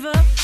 Can't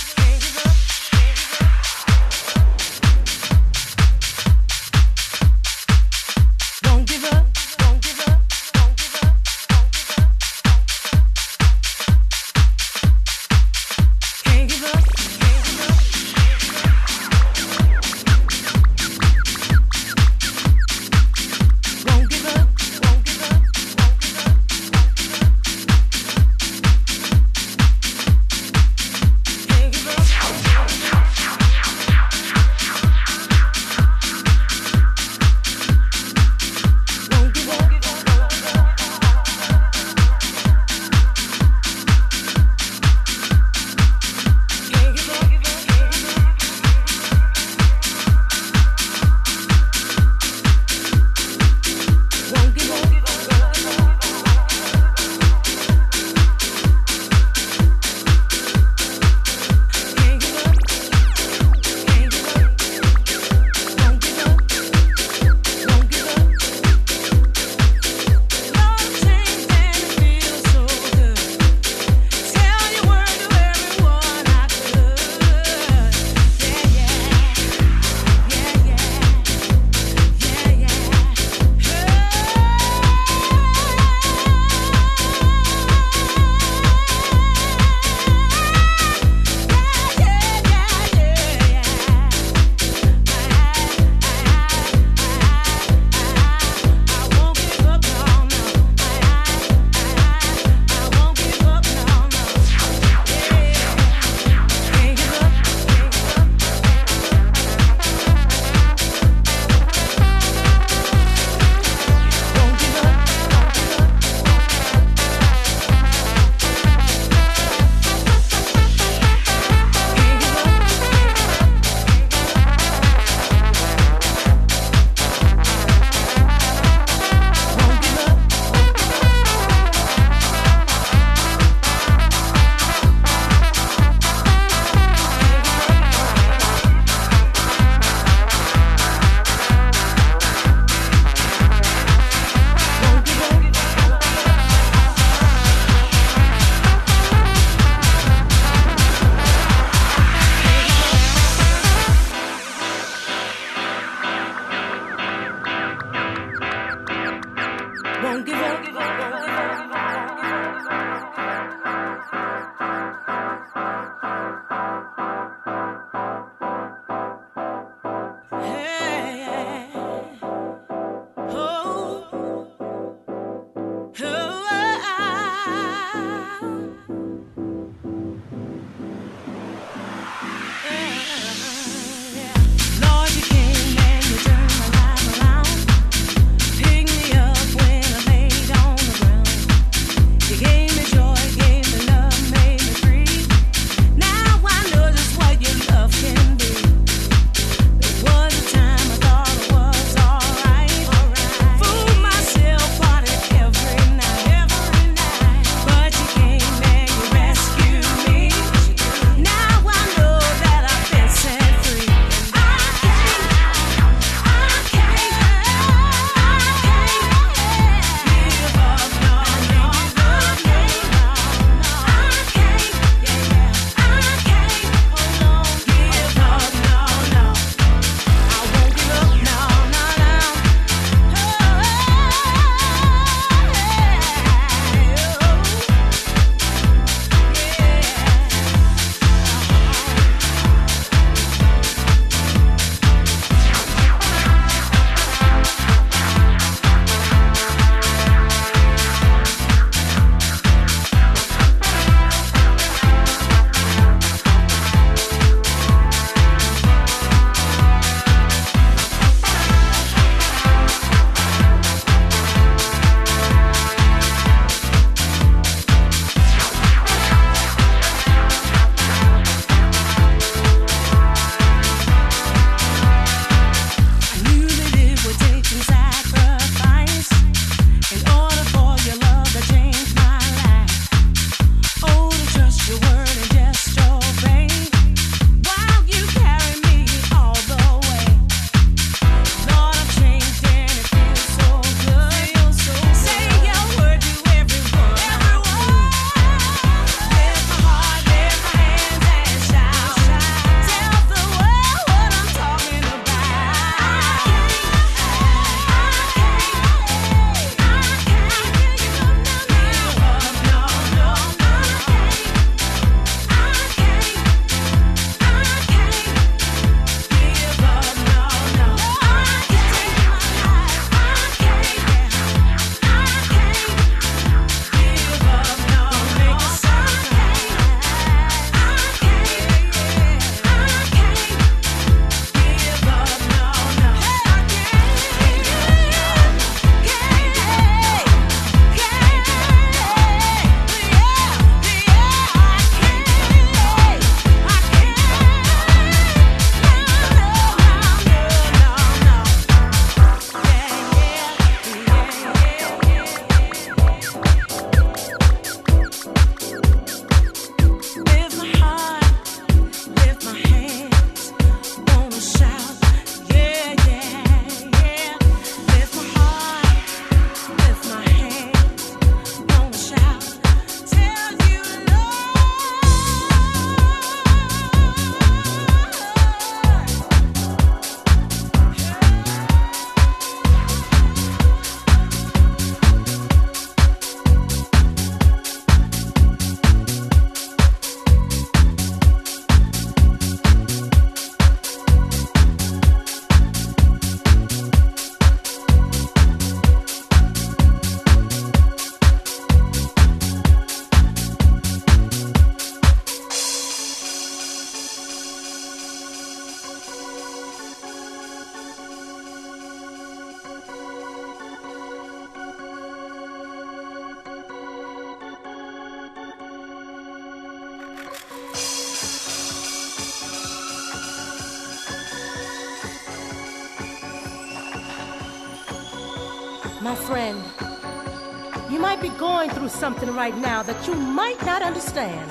something right now that you might not understand.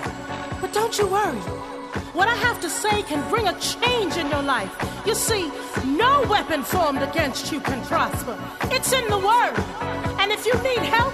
But don't you worry. What I have to say can bring a change in your life. You see, no weapon formed against you can prosper. It's in the Word. And if you need help,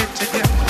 get together.